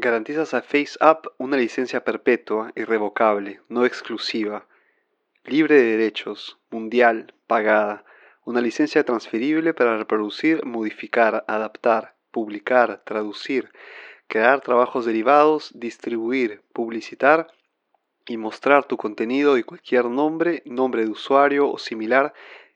Garantizas a FaceApp una licencia perpetua, irrevocable, no exclusiva, libre de derechos, mundial, pagada, una licencia transferible para reproducir, modificar, adaptar, publicar, traducir, crear trabajos derivados, distribuir, publicitar y mostrar tu contenido y cualquier nombre, nombre de usuario o similar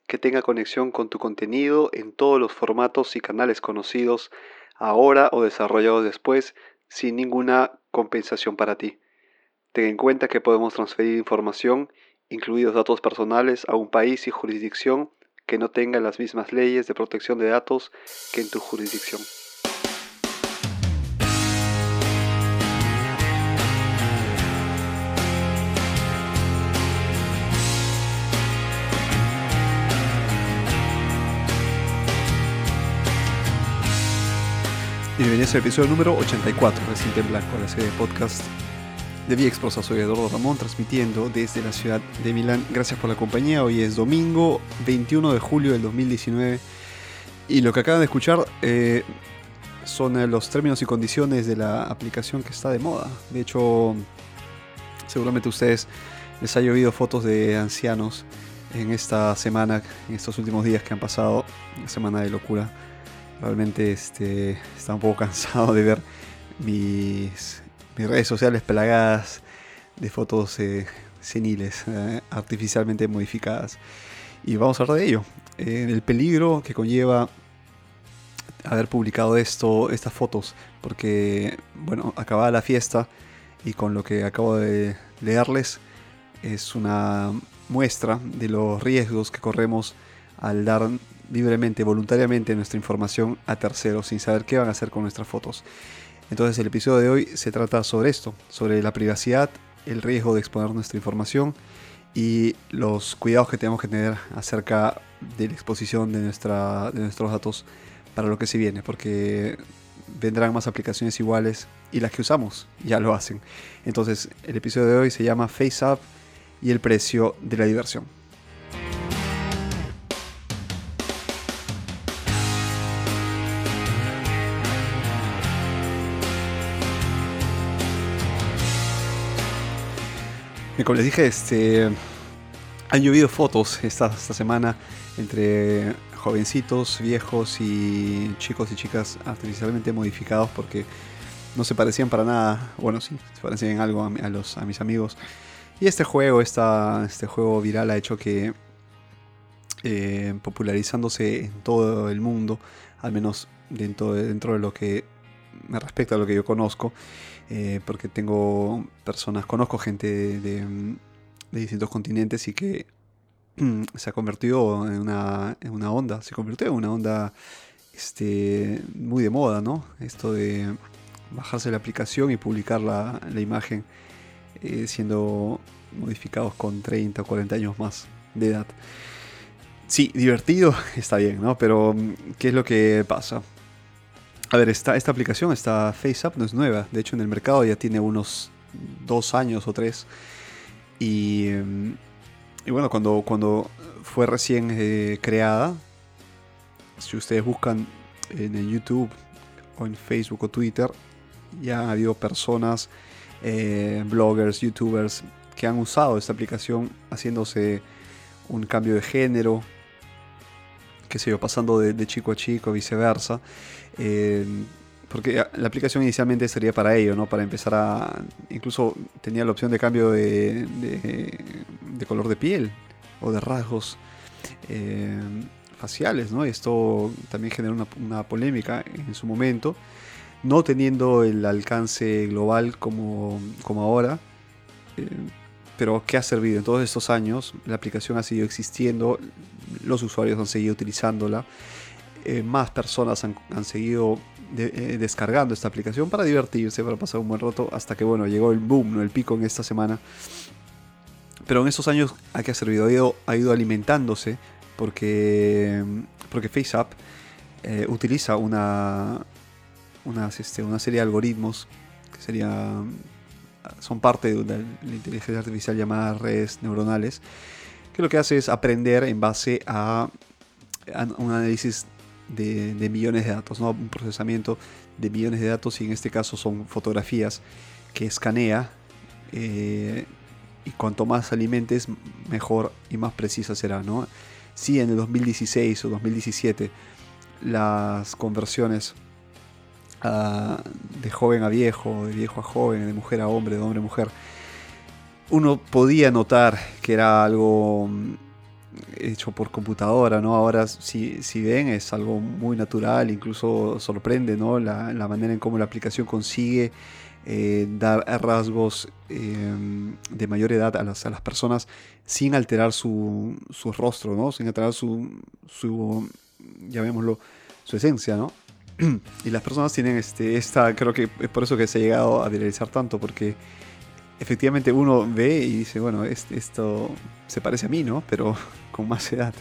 que tenga conexión con tu contenido en todos los formatos y canales conocidos ahora o desarrollados después sin ninguna compensación para ti. Ten en cuenta que podemos transferir información, incluidos datos personales, a un país y jurisdicción que no tenga las mismas leyes de protección de datos que en tu jurisdicción. Bienvenidos al episodio número 84 de Cinta en Blanco, la serie de podcast de Viexprosa. Soy Eduardo Ramón, transmitiendo desde la ciudad de Milán. Gracias por la compañía. Hoy es domingo 21 de julio del 2019. Y lo que acaban de escuchar eh, son eh, los términos y condiciones de la aplicación que está de moda. De hecho, seguramente a ustedes les ha llovido fotos de ancianos en esta semana, en estos últimos días que han pasado, una semana de locura Realmente este, está un poco cansado de ver mis, redes sociales plagadas de fotos eh, seniles, eh, artificialmente modificadas. Y vamos a hablar de ello. Eh, el peligro que conlleva haber publicado esto, estas fotos, porque, bueno, acababa la fiesta y con lo que acabo de leerles es una muestra de los riesgos que corremos al dar libremente, voluntariamente nuestra información a terceros sin saber qué van a hacer con nuestras fotos. Entonces el episodio de hoy se trata sobre esto, sobre la privacidad, el riesgo de exponer nuestra información y los cuidados que tenemos que tener acerca de la exposición de, de nuestros datos para lo que se viene, porque vendrán más aplicaciones iguales y las que usamos ya lo hacen. Entonces el episodio de hoy se llama Face Up y el precio de la diversión. Como les dije, este, han llovido fotos esta, esta semana entre jovencitos, viejos y chicos y chicas artificialmente modificados porque no se parecían para nada. Bueno, sí, se parecían en algo a, los, a mis amigos. Y este juego, esta, este juego viral ha hecho que eh, popularizándose en todo el mundo, al menos dentro dentro de lo que me respecta a lo que yo conozco, eh, porque tengo personas, conozco gente de, distintos continentes y que se ha convertido en una, en una onda, se convirtió en una onda este, muy de moda, ¿no? Esto de bajarse la aplicación y publicar la, la imagen eh, siendo modificados con 30 o 40 años más de edad. Sí, divertido está bien, ¿no? Pero ¿qué es lo que pasa? A ver, esta, esta aplicación, esta FaceApp, no es nueva. De hecho, en el mercado ya tiene unos dos años o tres. Y, em, y bueno, cuando, cuando fue recién eh, creada, si ustedes buscan en YouTube o en Facebook o Twitter, ya han habido personas, eh, bloggers, youtubers, que han usado esta aplicación haciéndose un cambio de género, qué sé yo, pasando de, chico a chico, viceversa. Eh, porque la aplicación inicialmente sería para ello, ¿no? Para empezar a... Incluso tenía la opción de cambio de, de, color de piel o de rasgos eh, faciales, ¿no? Esto también generó una, polémica en su momento, no teniendo el alcance global como, como ahora. Eh, pero ¿qué ha servido? En todos estos años la aplicación ha seguido existiendo, los usuarios han seguido utilizándola, eh, más personas han, seguido eh, descargando esta aplicación para divertirse, para pasar un buen rato, hasta que bueno, llegó el boom, ¿no? el pico en esta semana. Pero en estos años, ¿a qué ha servido? Ha ido, alimentándose porque, porque FaceApp eh, utiliza una, este, una serie de algoritmos que sería son parte de la inteligencia artificial llamada redes neuronales, que lo que hace es aprender en base a un análisis de, millones de datos, ¿no? un procesamiento de millones de datos y en este caso son fotografías que escanea eh, y cuanto más alimentes mejor y más precisa será. ¿no? Si en el 2016 o 2017 las conversiones ah, de joven a viejo, de viejo a joven, de mujer a hombre, de hombre a mujer, uno podía notar que era algo mm, hecho por computadora, ¿no? Ahora si, si ven es algo muy natural, incluso sorprende, ¿no? La, manera en cómo la aplicación consigue eh, dar rasgos em, de mayor edad a las, a las personas sin alterar su, su, rostro, ¿no? Sin alterar su, su, llamémoslo, su esencia, ¿no? y las personas tienen este, esta, creo que es por eso que se ha llegado a viralizar tanto, porque efectivamente uno ve y dice, bueno, esto se parece a mí, ¿no? Pero con más edad.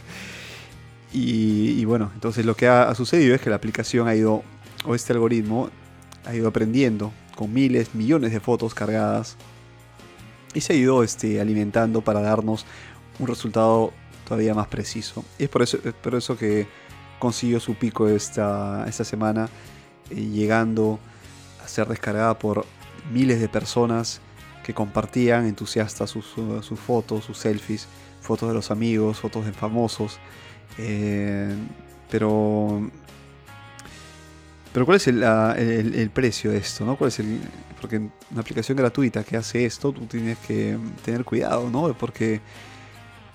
Y, bueno, entonces lo que ha, sucedido es que la aplicación ha ido, o este algoritmo, ha ido aprendiendo con miles, millones de fotos cargadas y se ha ido este, alimentando para darnos un resultado todavía más preciso. Y es por eso, por eso que consiguió su pico esta, esta semana, eh, llegando a ser descargada por miles de personas que compartían entusiastas sus, sus, fotos, sus selfies, fotos de los amigos, fotos de famosos. Eh, pero. Pero ¿cuál es el, precio de esto? ¿no? ¿Cuál es el, porque una aplicación gratuita que hace esto, tú tienes que tener cuidado, ¿no? Porque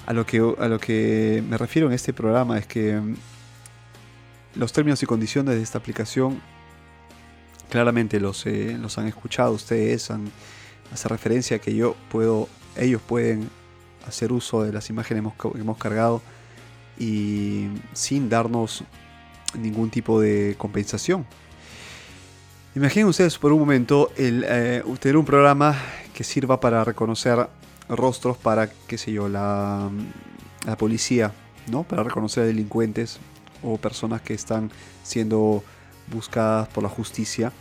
a lo que, a lo que me refiero en este programa es que los términos y condiciones de esta aplicación claramente los, eh, los han escuchado ustedes, han, hace referencia a que yo puedo, ellos pueden hacer uso de las imágenes que hemos cargado y sin darnos ningún tipo de compensación. Imaginen ustedes por un momento el, eh, tener un programa que sirva para reconocer rostros para, qué sé yo, la, la policía, ¿no? Para reconocer delincuentes o personas que están siendo buscadas por la justicia.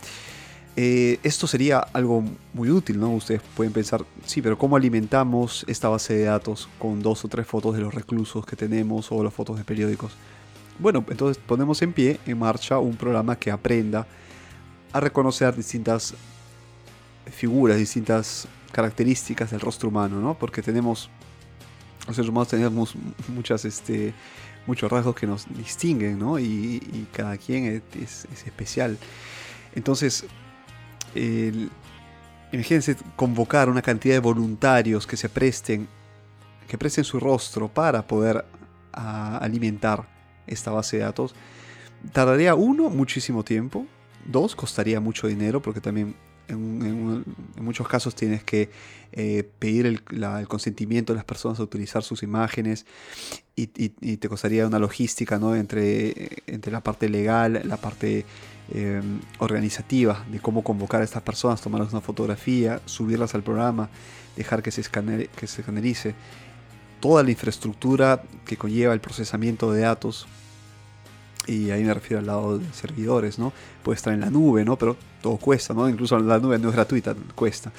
Eh, esto sería algo muy útil, ¿no? Ustedes pueden pensar, sí, pero ¿cómo alimentamos esta base de datos con dos o tres fotos de los reclusos que tenemos o las fotos de periódicos? Bueno, entonces ponemos en pie, en marcha, un programa que aprenda a reconocer distintas figuras, distintas características del rostro humano, ¿no? Porque tenemos, los seres humanos tenemos muchas, este, muchos rasgos que nos distinguen, ¿no? Y, cada quien es, es especial. Entonces, imagínense convocar una cantidad de voluntarios que se presten, que presten su rostro para poder alimentar esta base de datos. Tardaría uno, muchísimo tiempo. Dos, costaría mucho dinero porque también en, muchos casos tienes que eh, pedir el, consentimiento de las personas a utilizar sus imágenes y, te costaría una logística ¿no? entre, entre la parte legal, la parte Em, organizativa de cómo convocar a estas personas, tomarles una fotografía, subirlas al programa, dejar que se, escane, que se escanerice, toda la infraestructura que conlleva el procesamiento de datos. Y ahí me refiero al lado de servidores, ¿no? Puede estar en la nube, ¿no? Pero todo cuesta, ¿no? Incluso la nube no es gratuita, cuesta.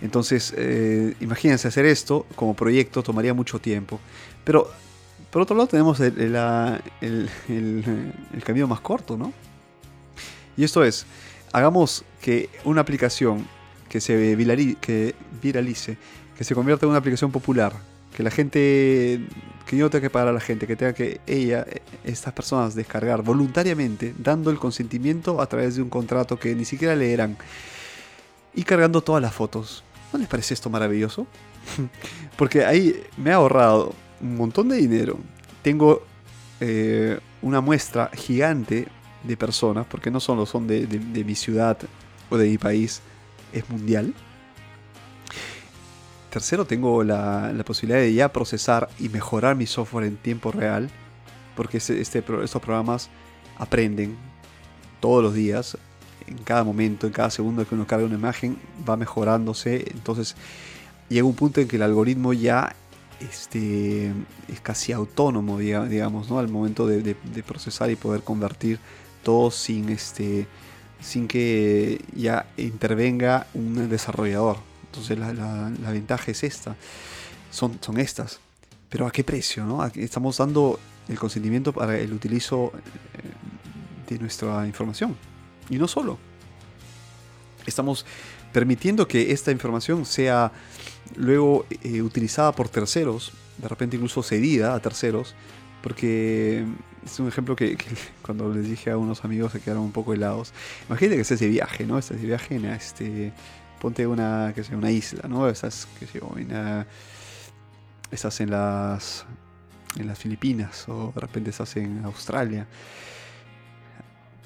Entonces, eh, imagínense hacer esto como proyecto, tomaría mucho tiempo. Pero, por otro lado, tenemos el camino más corto, ¿no? Y esto es, hagamos que una aplicación que se viralice, que se convierta en una aplicación popular, que la gente, que yo no tenga que pagar a la gente, que tenga que ella, estas personas descargar voluntariamente, dando el consentimiento a través de un contrato que ni siquiera leerán y cargando todas las fotos. ¿No les parece esto maravilloso? Porque ahí me ha ahorrado un montón de dinero. Tengo eh, una muestra gigante de personas, porque no solo son de, mi ciudad o de mi país, es mundial. Tercero, tengo la, posibilidad de ya procesar y mejorar mi software en tiempo real, porque este, estos programas aprenden todos los días, en cada momento, en cada segundo que uno carga una imagen, va mejorándose. Entonces llega un punto en que el algoritmo ya este, es casi autónomo, digamos, ¿no? al momento de procesar y poder convertir todo sin, este, sin que ya intervenga un desarrollador. Entonces la, ventaja es esta, son, son estas. Pero ¿a qué precio? No? Estamos dando el consentimiento para el utilizo, de nuestra información. Y no solo. Estamos permitiendo que esta información sea luego eh, utilizada por terceros, de repente incluso cedida a terceros, porque es un ejemplo que, cuando les dije a unos amigos se quedaron un poco helados. Imagínate que estás de viaje, ¿no? Estás de viaje en este. Ponte una, que sea, una isla, ¿no? Estás, que sé, en estás en las. en las Filipinas, o de repente estás en Australia.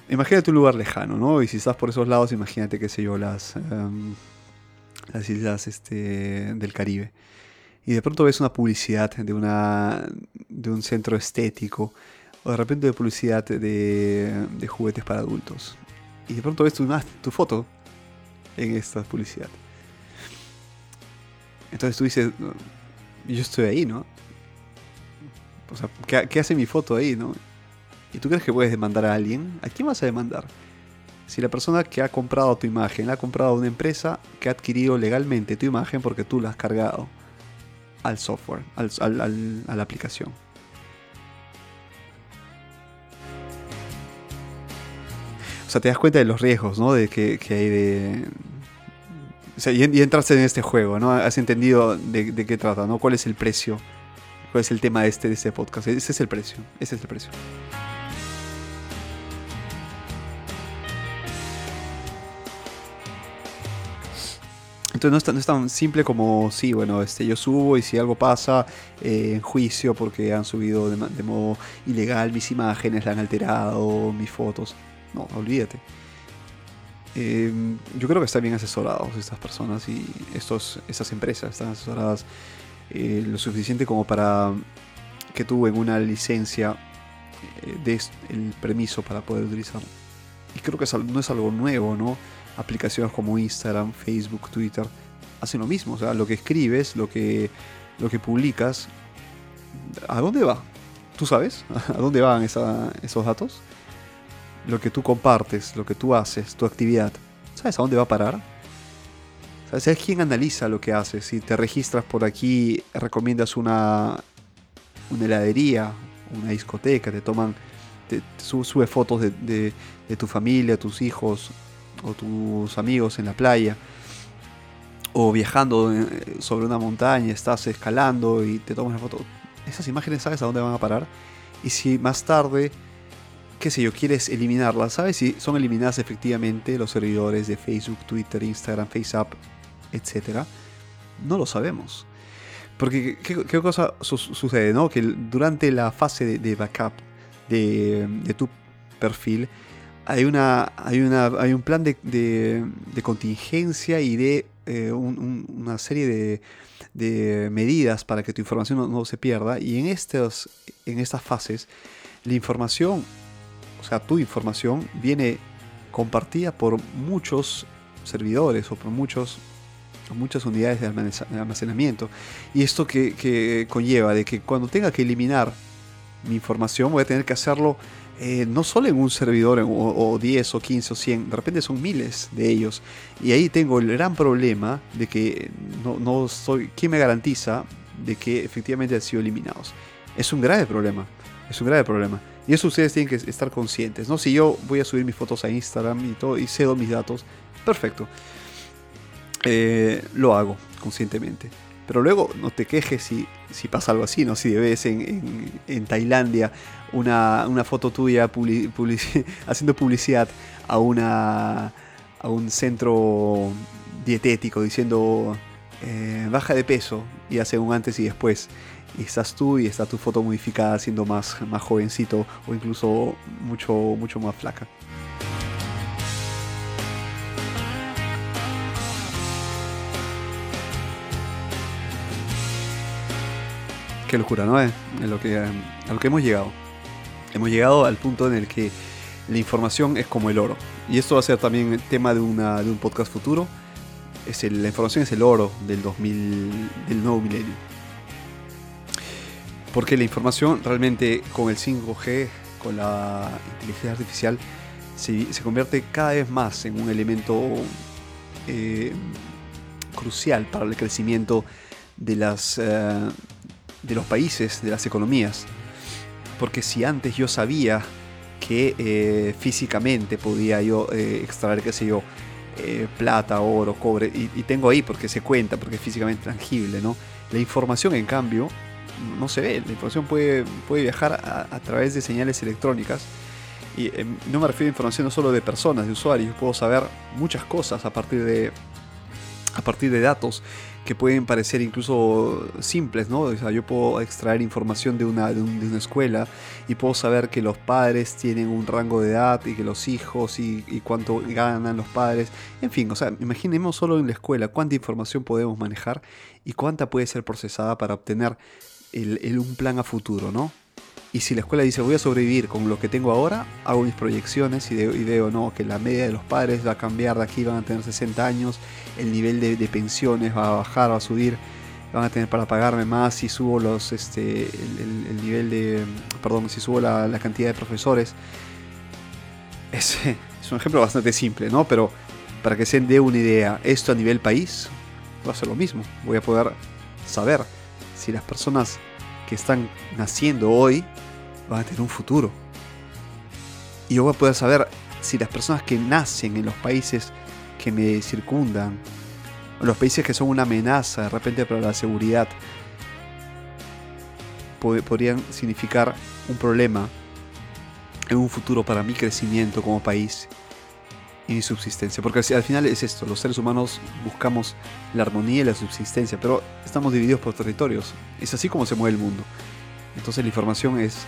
Imagínate un lugar lejano, ¿no? Y si estás por esos lados, imagínate, qué sé yo, las. Em, las islas este, del Caribe. Y de pronto ves una publicidad de, una, de un centro estético o de repente de publicidad de, de juguetes para adultos. Y de pronto ves tu, tu foto en esta publicidad. Entonces tú dices, yo estoy ahí, ¿no? O sea, ¿qué, ¿qué, hace mi foto ahí, no? ¿Y tú crees que puedes demandar a alguien? ¿A quién vas a demandar? Si la persona que ha comprado tu imagen la ha comprado una empresa que ha adquirido legalmente tu imagen porque tú la has cargado al software, al, al, a la aplicación. O sea, te das cuenta de los riesgos, ¿no? De que, hay de... O sea, y, entraste en este juego, ¿no? Has entendido de, qué trata, ¿no? ¿Cuál es el precio? ¿Cuál es el tema de este, de este podcast? Ese es el precio. Ese es el precio. Entonces no es, tan, simple como, sí, bueno, este, yo subo y si algo pasa eh, en juicio porque han subido de, modo ilegal mis imágenes, la han alterado, mis fotos. No, olvídate. Em, yo creo que están bien asesorados estas personas y estos, estas empresas están asesoradas eh, lo suficiente como para que tú una licencia eh, des el permiso para poder utilizarlo. Y creo que no es algo nuevo, ¿no? Aplicaciones como Instagram, Facebook, Twitter hacen lo mismo. O sea, lo que escribes, lo que, lo que publicas, ¿a dónde va? ¿Tú sabes? ¿A dónde van esos datos? lo que tú compartes, lo que tú haces, tu actividad, ¿sabes a dónde va a parar? ¿Sabes quién analiza lo que haces? Si te registras por aquí, recomiendas una, una heladería, una discoteca, te toman, te, sube fotos de, tu familia, tus hijos o tus amigos en la playa, o viajando eh, sobre una montaña, estás escalando y te tomas la foto. Esas imágenes, ¿sabes a dónde van a parar? Y si más tarde qué sé yo, quieres eliminarlas, ¿sabes si son eliminadas efectivamente los servidores de Facebook, Twitter, Instagram, FaceApp, etcétera? No lo sabemos. Porque, ¿qué, cosa sucede? ¿no? Que durante la fase de, backup de, tu perfil, hay, una, hay, una, hay un plan de, contingencia y de eh, una serie de, medidas para que tu información no, no, se pierda. Y en, estos, en estas fases, la información o sea, tu información viene compartida por muchos servidores o por muchos, muchas unidades de almacenamiento. Y esto que, conlleva de que cuando tenga que eliminar mi información voy a tener que hacerlo eh, no solo en un servidor o, 10 o 15 o 100, de repente son miles de ellos. Y ahí tengo el gran problema de que no, no soy, ¿quién me garantiza de que efectivamente han sido eliminados? Es un grave problema, es un grave problema. Y eso ustedes tienen que estar conscientes, ¿no? Si yo voy a subir mis fotos a Instagram y todo y cedo mis datos, perfecto. Eh, lo hago conscientemente. Pero luego no te quejes si, si pasa algo así, ¿no? Si ves en, en, Tailandia una, una, foto tuya haciendo publicidad a, una, a un centro dietético diciendo eh, baja de peso y hace un antes y después y estás tú y está tu foto modificada siendo más, más jovencito o incluso mucho, mucho más flaca. Qué locura, ¿no? Que, a lo que hemos llegado. Hemos llegado al punto en el que la información es como el oro. Y esto va a ser también el tema de, una, de un podcast futuro. Es la información es el oro del 2000, del nuevo milenio. Porque la información realmente con el 5G, con la inteligencia artificial, se, convierte cada vez más en un elemento eh, crucial para el crecimiento de, las, eh, de los países, de las economías. Porque si antes yo sabía que eh, físicamente podía yo eh, extraer, qué sé yo, eh, plata, oro, cobre, y, tengo ahí porque se cuenta, porque es físicamente tangible, ¿no? La información, en cambio, no se ve, la información puede, puede viajar a, través de señales electrónicas, y em, no me refiero a información solo de personas, de usuarios, puedo saber muchas cosas a partir de, a partir de datos que pueden parecer incluso simples, ¿no? O sea, yo puedo extraer información de una, de, una escuela y puedo saber que los padres tienen un rango de edad y que los hijos y, cuánto ganan los padres. En fin, o sea, imaginemos solo en la escuela cuánta información podemos manejar y cuánta puede ser procesada para obtener el, un plan a futuro, ¿no? Y si la escuela dice voy a sobrevivir con lo que tengo ahora, hago mis proyecciones y, veo no, que la media de los padres va a cambiar, de aquí van a tener 60 años, el nivel de, pensiones va a bajar, va a subir, van a tener para pagarme más si subo los este el, nivel de perdón si subo la, cantidad de profesores es, es, un ejemplo bastante simple no pero para que se dé una idea esto a nivel país va a ser lo mismo. Voy a poder saber si las personas que están naciendo hoy van a tener un futuro. Y yo voy a poder saber si las personas que nacen en los países que me circundan, o los países que son una amenaza de repente para la seguridad, podrían significar un problema en un futuro para mi crecimiento como país y mi subsistencia. Porque al final es esto, los seres humanos buscamos la armonía y la subsistencia, pero estamos divididos por territorios. Es así como se mueve el mundo. Entonces la información es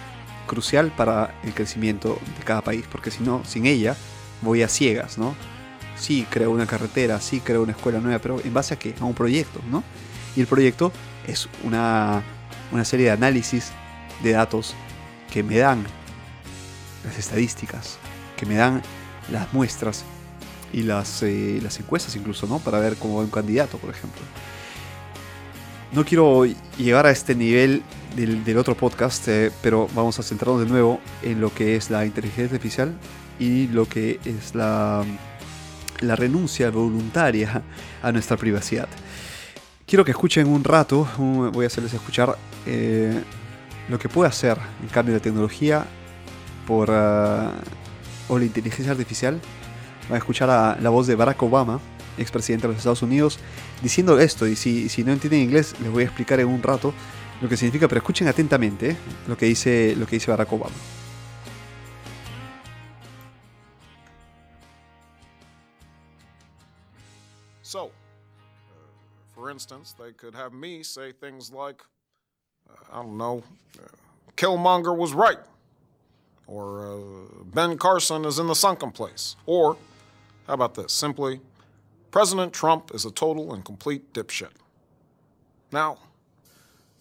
crucial para el crecimiento de cada país, porque si no, sin ella, voy a ciegas, ¿no? Sí, creo una carretera, sí, creo una escuela nueva, pero ¿en base a qué? A un proyecto, ¿no? Y el proyecto es una, una serie de análisis de datos que me dan las estadísticas, que me dan las muestras y las, eh, las encuestas incluso, ¿no? Para ver cómo va un candidato, por ejemplo. No quiero llegar a este nivel del, otro podcast, eh, pero vamos a centrarnos de nuevo en lo que es la inteligencia artificial y lo que es la, la renuncia voluntaria a nuestra privacidad. Quiero que escuchen un rato, voy a hacerles escuchar eh, lo que puede hacer en cambio de tecnología por, ah, o la inteligencia artificial. Van a escuchar a la voz de Barack Obama, expresidente de los Estados Unidos, diciendo esto. Y si, si no entienden inglés, les voy a explicar en un rato lo que significa, pero escuchen atentamente ¿eh? lo, que dice, lo que dice Barack Obama. So, uh, for instance, they could have me say things like, uh, I don't know, uh, Killmonger was right. Or uh, Ben Carson is in the sunken place. Or, how about this? Simply, President Trump is a total and complete dipshit. Now,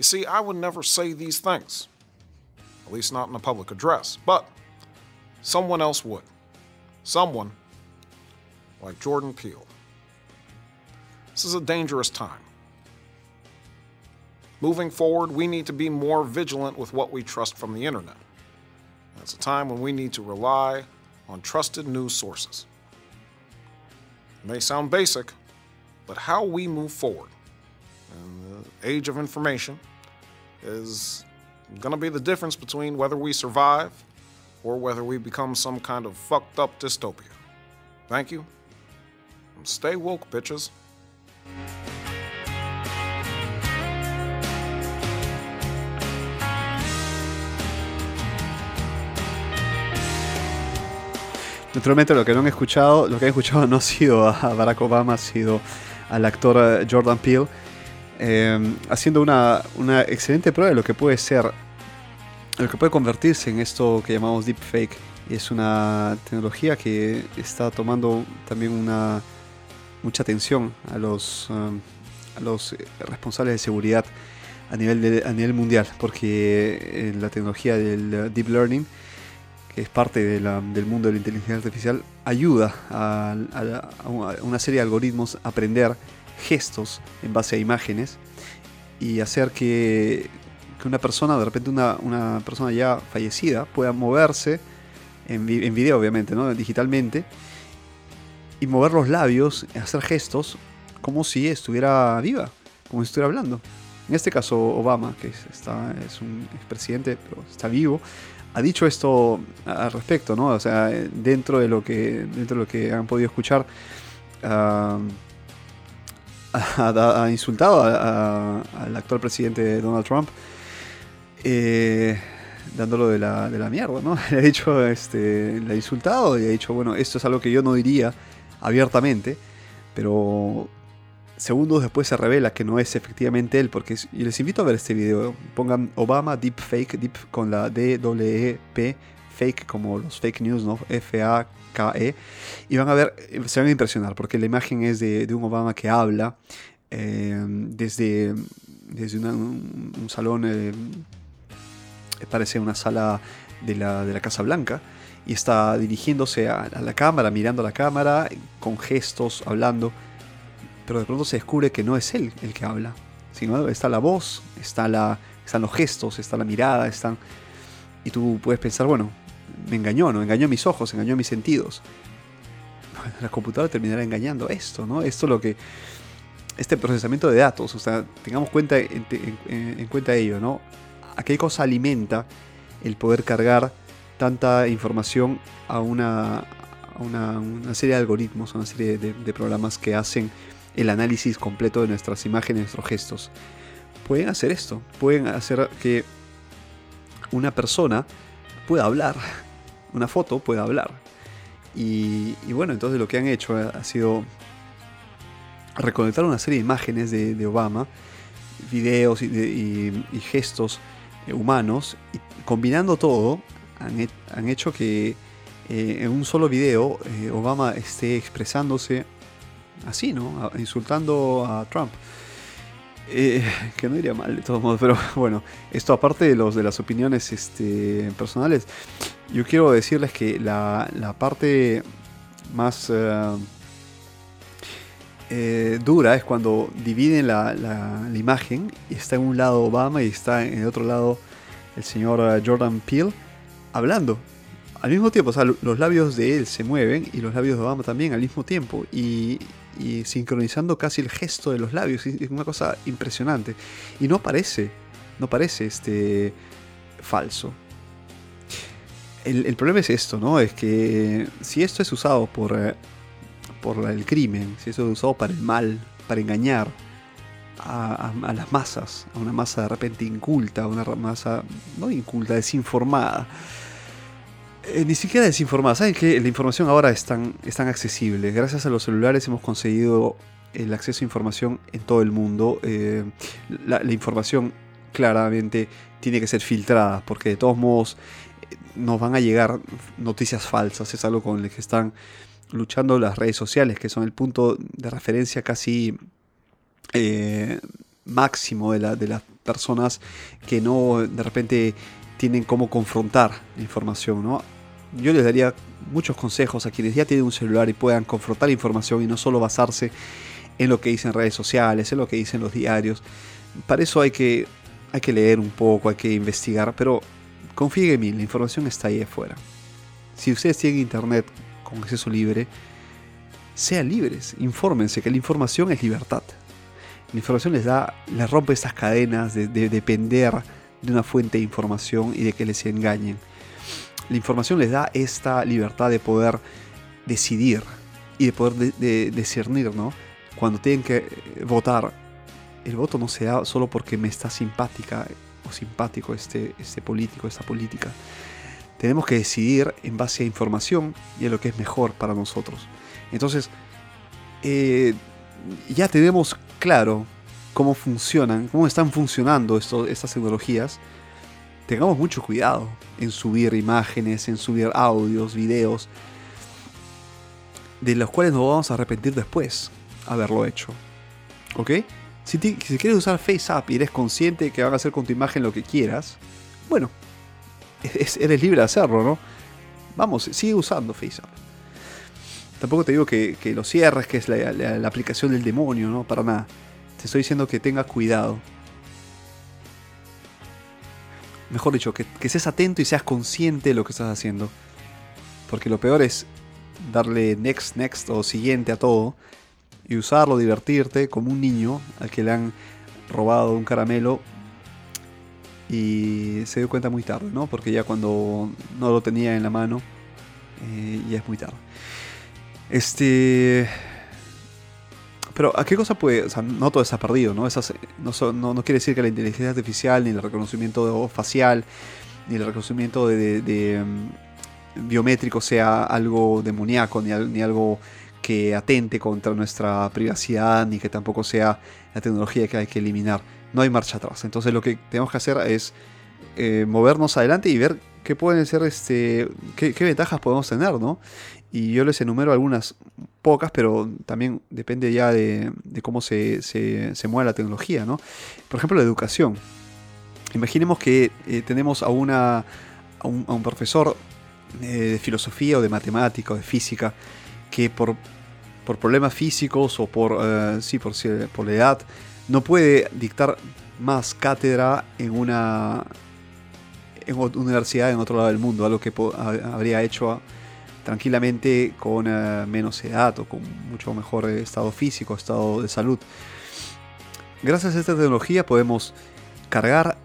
you see, I would never say these things, at least not in a public address, but someone else would. Someone like Jordan Peele. This is a dangerous time. Moving forward, we need to be more vigilant with what we trust from the internet. It's a time when we need to rely on trusted news sources. It may sound basic, but how we move forward in the age of information is going to be the difference between whether we survive or whether we become some kind of fucked up dystopia. Thank you. Stay woke, bitches. Naturalmente lo que no han escuchado, lo que han escuchado no ha sido a Barack Obama, ha sido al actor eh, Jordan Peele, eh, haciendo una, una, excelente prueba de lo que puede ser, lo que puede convertirse en esto que llamamos deepfake. Es una tecnología que está tomando también una mucha atención a los, um, a los responsables de seguridad a nivel, de, a nivel mundial, porque la tecnología del deep learning que es parte del mundo de la inteligencia artificial, ayuda a, una serie de algoritmos a aprender gestos en base a imágenes y hacer que, una persona, de repente una, persona ya fallecida, pueda moverse en, en video, obviamente, ¿no? digitalmente, y mover los labios, hacer gestos como si estuviera viva, como si estuviera hablando. En este caso, Obama, que está, es un expresidente, pero está vivo, ha dicho esto al respecto, ¿no? O sea, dentro de lo que, dentro de lo que han podido escuchar, ha, insultado al actual presidente Donald Trump, eh, dándolo de la, de la mierda, ¿no? Le ha dicho, este, le ha insultado y ha dicho, bueno, esto es algo que yo no diría abiertamente, pero segundos después se revela que no es efectivamente él, porque y les invito a ver este video. Pongan Obama Deepfake, deep con la D W E P, fake como los fake news, ¿no? F A K E, y van a ver, se van a impresionar, porque la imagen es de, un Obama que habla eh, desde, desde un, salón, eh, parece una sala de la, de la Casa Blanca y está dirigiéndose a, la cámara, mirando a la cámara, con gestos, hablando pero de pronto se descubre que no es él el que habla, sino está la voz, está la, están los gestos, está la mirada, están... Y tú puedes pensar, bueno, me engañó, ¿no? Engañó mis ojos, engañó mis sentidos. la computadora terminará engañando esto, ¿no? Esto es lo que... Este procesamiento de datos, o sea, tengamos cuenta en, cuenta ello, ¿no? ¿A qué cosa alimenta el poder cargar tanta información a una, una, serie de algoritmos, a una serie de programas que hacen el análisis completo de nuestras imágenes, nuestros gestos. Pueden hacer esto, pueden hacer que una persona pueda hablar, una foto pueda hablar. Y, bueno, entonces lo que han hecho ha sido reconectar una serie de imágenes de, Obama, videos y, gestos humanos, y combinando todo, han, hecho que eh, en un solo video eh, Obama esté expresándose así, ¿no? Insultando a Trump. Eh, que no iría mal de todos modos, pero bueno, esto aparte de, los, de las opiniones este, personales, yo quiero decirles que la, parte más eh, eh, dura es cuando dividen la, la, imagen y está en un lado Obama y está en el otro lado el señor Jordan Peele hablando. Al mismo tiempo, o sea, los labios de él se mueven y los labios de Obama también al mismo tiempo. Y, y sincronizando casi el gesto de los labios. Es una cosa impresionante. Y no parece, no parece este, falso. El, problema es esto, ¿no? Es que si esto es usado por, eh, por el crimen, si esto es usado para el mal, para engañar a, las masas, a una masa de repente inculta, a una masa no inculta, desinformada, eh, ni siquiera desinformada. ¿Saben que la información ahora es tan, accesible? Gracias a los celulares hemos conseguido el acceso a información en todo el mundo. Eh, la, información claramente tiene que ser filtrada porque de todos modos eh, nos van a llegar noticias falsas. Es algo con el que están luchando las redes sociales, que son el punto de referencia casi máximo de, de las personas que no de repente tienen cómo confrontar la información, ¿no? Yo les daría muchos consejos a quienes ya tienen un celular y puedan confrontar información y no solo basarse en lo que dicen redes sociales, en lo que dicen los diarios. Para eso hay que, hay que leer un poco, hay que investigar, pero confíen en mí, la información está ahí afuera. Si ustedes tienen internet con acceso libre, sean libres, infórmense que la información es libertad. La información les da, les rompe estas cadenas de depender de una fuente de información y de que les engañen. La información les da esta libertad de poder decidir y de poder discernir, ¿no? Cuando tienen que votar, el voto no se da solo porque me está simpática o simpático este, este político, esta política. Tenemos que decidir en base a información y a lo que es mejor para nosotros. Entonces, eh, ya tenemos claro cómo funcionan, cómo están funcionando estas tecnologías, tengamos mucho cuidado en subir imágenes, en subir audios, videos, de los cuales nos vamos a arrepentir después haberlo hecho. ¿Ok? Si, quieres usar FaceApp y eres consciente de que van a hacer con tu imagen lo que quieras, bueno, eres libre de hacerlo, ¿no? Vamos, sigue usando FaceApp. Tampoco te digo que, lo cierres, que es la, la aplicación del demonio, ¿no? Para nada. Te estoy diciendo que tengas cuidado. Mejor dicho, que, seas atento y seas consciente de lo que estás haciendo. Porque lo peor es darle next, next o siguiente a todo y usarlo, divertirte como un niño al que le han robado un caramelo y se dio cuenta muy tarde, ¿no? Porque ya cuando no lo tenía en la mano, eh, ya es muy tarde. Este... Pero ¿a qué cosa puede...? O sea, no todo está perdido, ¿no? Esas, no, no, quiere decir que la inteligencia artificial, ni el reconocimiento facial, ni el reconocimiento de, mm, biométrico sea algo demoníaco, ni, ni algo que atente contra nuestra privacidad, ni que tampoco sea la tecnología que hay que eliminar. No hay marcha atrás. Entonces lo que tenemos que hacer es eh, movernos adelante y ver qué pueden ser, este, qué, ventajas podemos tener, ¿no? Y yo les enumero algunas pocas, pero también depende ya de, cómo se, se, mueve la tecnología, ¿no? Por ejemplo, la educación. Imaginemos que eh, tenemos a, una, a, un, profesor eh, de filosofía o de matemática o de física que por, por problemas físicos o por, eh, sí, por, por la edad no puede dictar más cátedra en una, en universidad en otro lado del mundo, algo que habría hecho tranquilamente con eh, menos edad o con mucho mejor estado físico, estado de salud. Gracias a esta tecnología podemos cargar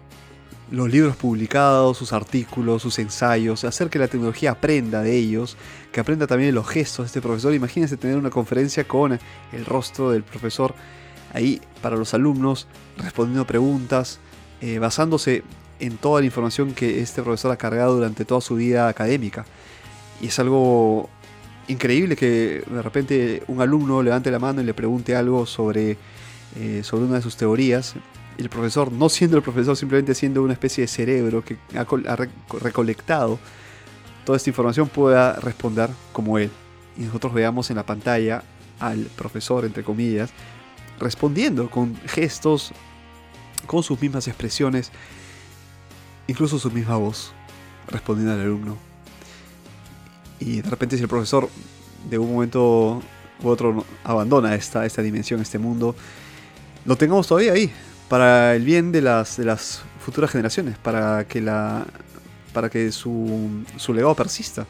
los libros publicados, sus artículos, sus ensayos, hacer que la tecnología aprenda de ellos, que aprenda también los gestos de este profesor. Imagínense tener una conferencia con el rostro del profesor ahí para los alumnos, respondiendo preguntas, eh, basándose en toda la información que este profesor ha cargado durante toda su vida académica. Y es algo increíble que de repente un alumno levante la mano y le pregunte algo sobre, eh, sobre una de sus teorías el profesor, no siendo el profesor, simplemente siendo una especie de cerebro que ha, recolectado toda esta información, pueda responder como él. Y nosotros veamos en la pantalla al profesor, entre comillas, respondiendo con gestos, con sus mismas expresiones, incluso su misma voz, respondiendo al alumno. Y de repente si el profesor de un momento u otro abandona esta, esta dimensión, este mundo, lo tengamos todavía ahí, para el bien de las, de las futuras generaciones, para que, la, para que su, su legado persista,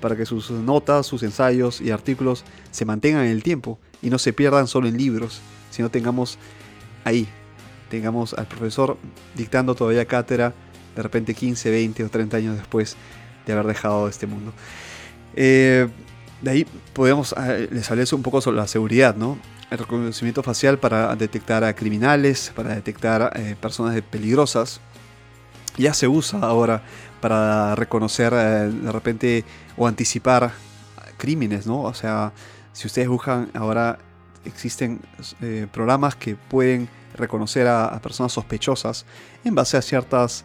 para que sus notas, sus ensayos y artículos se mantengan en el tiempo y no se pierdan solo en libros, sino tengamos ahí, tengamos al profesor dictando todavía cátedra de repente 15, 20 o 30 años después de haber dejado este mundo. Eh, de ahí podemos, eh, les hablé un poco sobre la seguridad, ¿no? el reconocimiento facial para detectar a criminales, para detectar eh, personas peligrosas. Ya se usa ahora para reconocer eh, de repente o anticipar crímenes, ¿no? O sea, si ustedes buscan ahora existen eh, programas que pueden reconocer a, personas sospechosas en base a ciertas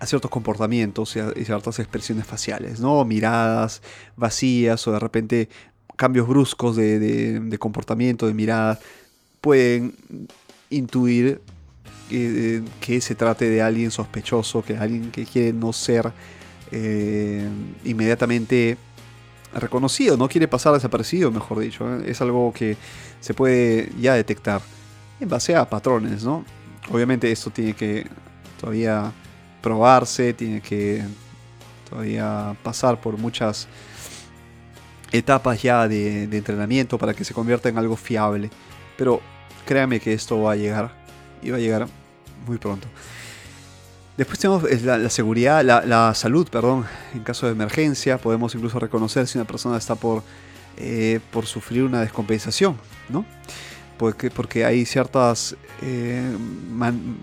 a ciertos comportamientos y, a, ciertas expresiones faciales, ¿no? Miradas vacías o de repente cambios bruscos de, comportamiento, de mirada, pueden intuir que, se trate de alguien sospechoso, que alguien que quiere no ser eh, inmediatamente reconocido, no quiere pasar desaparecido, mejor dicho. ¿eh? Es algo que se puede ya detectar en base a patrones, ¿no? Obviamente esto tiene que todavía probarse, tiene que todavía pasar por muchas etapas ya de, entrenamiento para que se convierta en algo fiable. Pero créame que esto va a llegar y va a llegar muy pronto. Después tenemos la, seguridad, la, salud, perdón, en caso de emergencia. Podemos incluso reconocer si una persona está por, eh, por sufrir una descompensación, ¿no? Porque, porque hay ciertas, eh,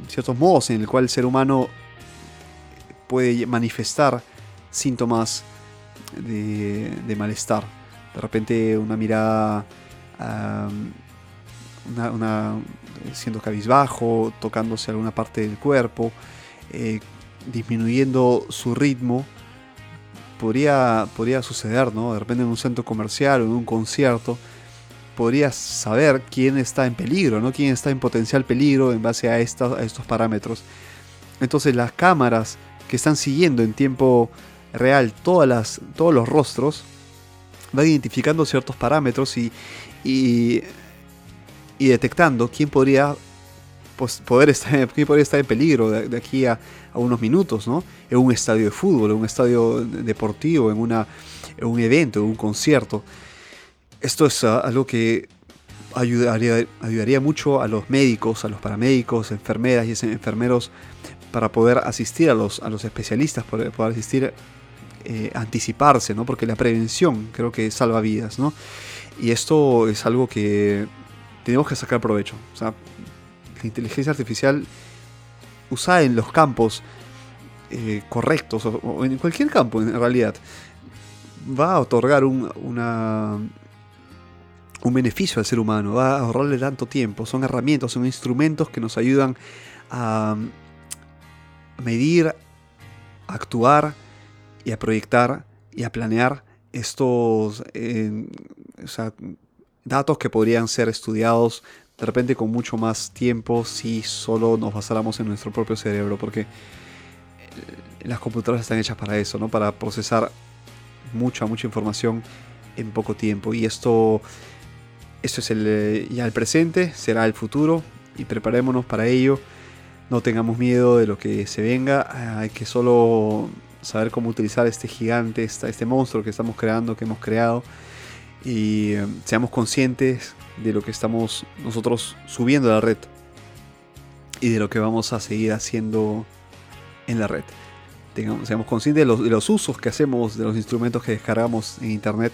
ciertos modos en el cual el ser humano puede manifestar síntomas de malestar de repente una mirada una, siendo cabizbajo, tocándose alguna parte del cuerpo, eh, disminuyendo su ritmo, podría, podría suceder, ¿no? De repente en un centro comercial o en un concierto, podrías saber quién está en peligro, ¿no? Quién está en potencial peligro en base a, a estos parámetros. Entonces las cámaras que están siguiendo en tiempo real todas las, todos los rostros, va identificando ciertos parámetros y, y, detectando quién podría, pues, poder estar, quién podría estar en peligro de, aquí a, unos minutos, ¿no? En un estadio de fútbol, en un estadio deportivo, en, una, en un evento, en un concierto. Esto es ah, algo que ayudaría, ayudaría mucho a los médicos, a los paramédicos, enfermeras y enfermeros para poder asistir a los, a los especialistas, para poder asistir, eh, anticiparse, ¿no? Porque la prevención creo que salva vidas, ¿no? Y esto es algo que tenemos que sacar provecho. O sea, la inteligencia artificial usada en los campos eh, correctos, o, en cualquier campo en realidad, va a otorgar un, un beneficio al ser humano, va a ahorrarle tanto tiempo. Son herramientas, son instrumentos que nos ayudan a medir, actuar y a proyectar y a planear estos datos que podrían ser estudiados de repente con mucho más tiempo si solo nos basáramos en nuestro propio cerebro, porque eh, las computadoras están hechas para eso, ¿no? Para procesar mucha, mucha información en poco tiempo. Y esto, esto es el, eh, ya el presente, será el futuro y preparémonos para ello. No tengamos miedo de lo que se venga, hay que solo saber cómo utilizar este gigante, este monstruo que estamos creando, que hemos creado. Y eh, seamos conscientes de lo que estamos nosotros subiendo a la red y de lo que vamos a seguir haciendo en la red. Tengamos, seamos conscientes de los, de los, usos que hacemos de los instrumentos que descargamos en internet.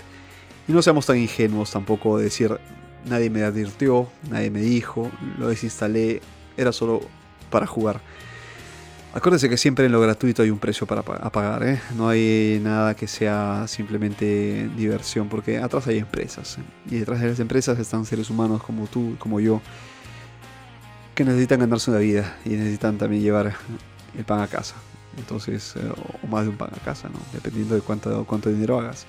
Y no seamos tan ingenuos tampoco de decir nadie me advirtió, nadie me dijo, lo desinstalé, era solo para jugar. Acuérdense que siempre en lo gratuito hay un precio para pagar, ¿eh? no hay nada que sea simplemente diversión, porque atrás hay empresas, ¿eh? y detrás de las empresas están seres humanos como tú, como yo, que necesitan ganarse una vida y necesitan también llevar el pan a casa. Entonces, eh, o más de un pan a casa, ¿no? dependiendo de cuánto, dinero hagas.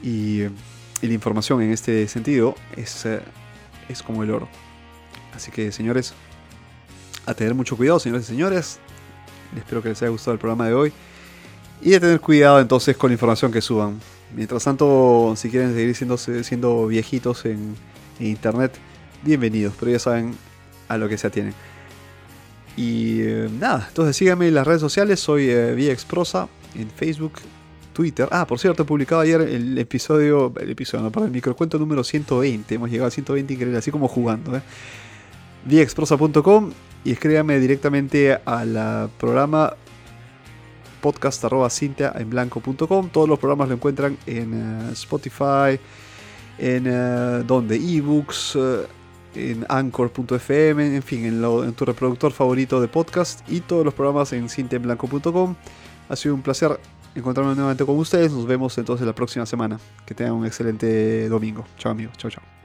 Y, y la información en este sentido es, es como el oro. Así que, señores, a tener mucho cuidado, señores y señores. Espero que les haya gustado el programa de hoy. Y a tener cuidado entonces con la información que suban. Mientras tanto, si quieren seguir siendo, siendo viejitos en, internet, bienvenidos. Pero ya saben a lo que se atienen. Y eh, nada, entonces síganme en las redes sociales. Soy eh, VXProsa en Facebook, Twitter. Ah, por cierto, he publicado ayer el episodio, el episodio, no, para el microcuento número 120. Hemos llegado a 120 increíble, así como jugando. ¿eh? Y escríbame directamente al programa podcast en blanco.com. Todos los programas lo encuentran en eh, Spotify, en uh, donde ebooks, uh, en anchor.fm, en fin, en, en, tu reproductor favorito de podcast y todos los programas en cintaenblanco.com. Ha sido un placer encontrarme nuevamente con ustedes. Nos vemos entonces la próxima semana. Que tengan un excelente domingo. Chao amigos. Chao, chao.